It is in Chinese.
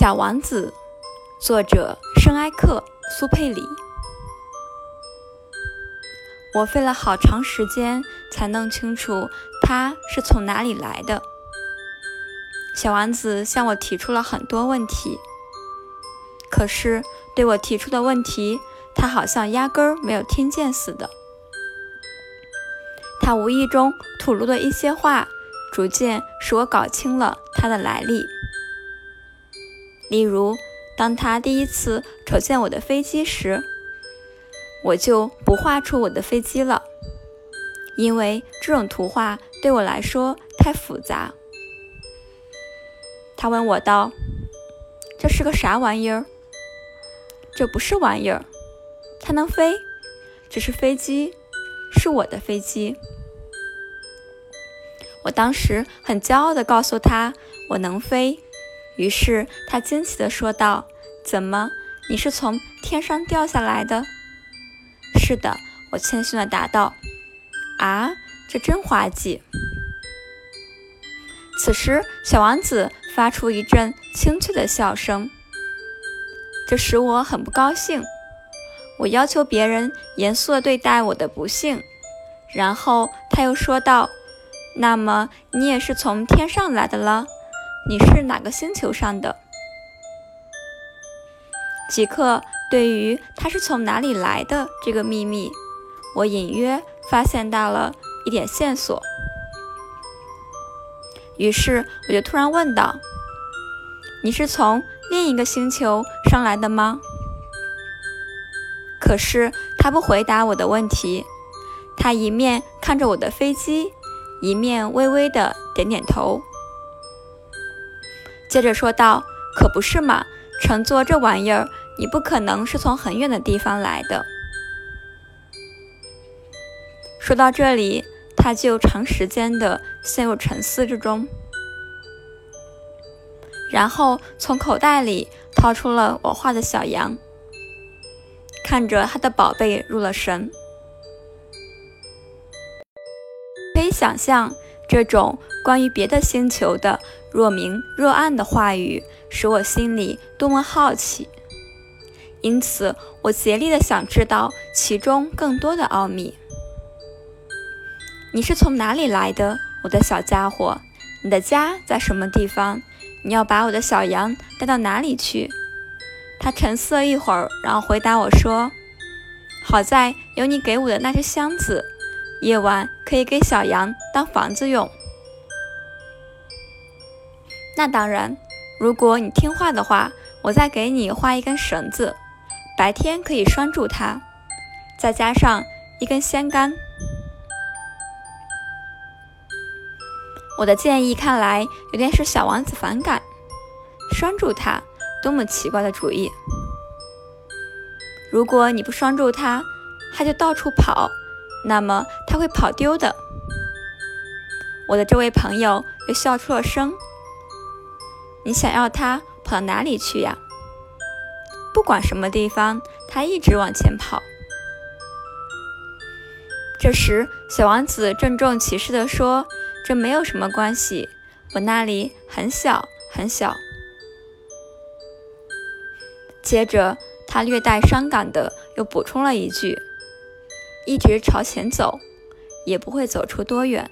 小王子，作者圣埃克苏佩里。我费了好长时间才弄清楚他是从哪里来的。小王子向我提出了很多问题，可是对我提出的问题，他好像压根儿没有听见似的。他无意中吐露的一些话，逐渐使我搞清了他的来历。例如，当他第一次瞅见我的飞机时，我就不画出我的飞机了，因为这种图画对我来说太复杂。他问我道：“这是个啥玩意儿？”“这不是玩意儿，它能飞，这是飞机，是我的飞机。”我当时很骄傲地告诉他：“我能飞。”于是他惊奇地说道：“怎么，你是从天上掉下来的？”“是的。”我谦逊地答道。“啊，这真滑稽。”此时，小王子发出一阵清脆的笑声，这使我很不高兴。我要求别人严肃地对待我的不幸。然后他又说道：“那么，你也是从天上来的了？”你是哪个星球上的？即刻对于他是从哪里来的这个秘密，我隐约发现到了一点线索。于是我就突然问道：“你是从另一个星球上来的吗？”可是他不回答我的问题，他一面看着我的飞机，一面微微的点点头。接着说道：“可不是嘛，乘坐这玩意儿，你不可能是从很远的地方来的。”说到这里，他就长时间的陷入沉思之中，然后从口袋里掏出了我画的小羊，看着他的宝贝入了神。可以想象。这种关于别的星球的若明若暗的话语，使我心里多么好奇！因此，我竭力的想知道其中更多的奥秘。你是从哪里来的，我的小家伙？你的家在什么地方？你要把我的小羊带到哪里去？他沉思了一会儿，然后回答我说：“好在有你给我的那只箱子。”夜晚可以给小羊当房子用。那当然，如果你听话的话，我再给你画一根绳子，白天可以拴住它，再加上一根线杆。我的建议看来有点使小王子反感，拴住它，多么奇怪的主意！如果你不拴住它，它就到处跑。那么他会跑丢的。我的这位朋友又笑出了声。你想要他跑到哪里去呀？不管什么地方，他一直往前跑。这时，小王子郑重其事地说：“这没有什么关系，我那里很小很小。”接着，他略带伤感的又补充了一句。一直朝前走，也不会走出多远。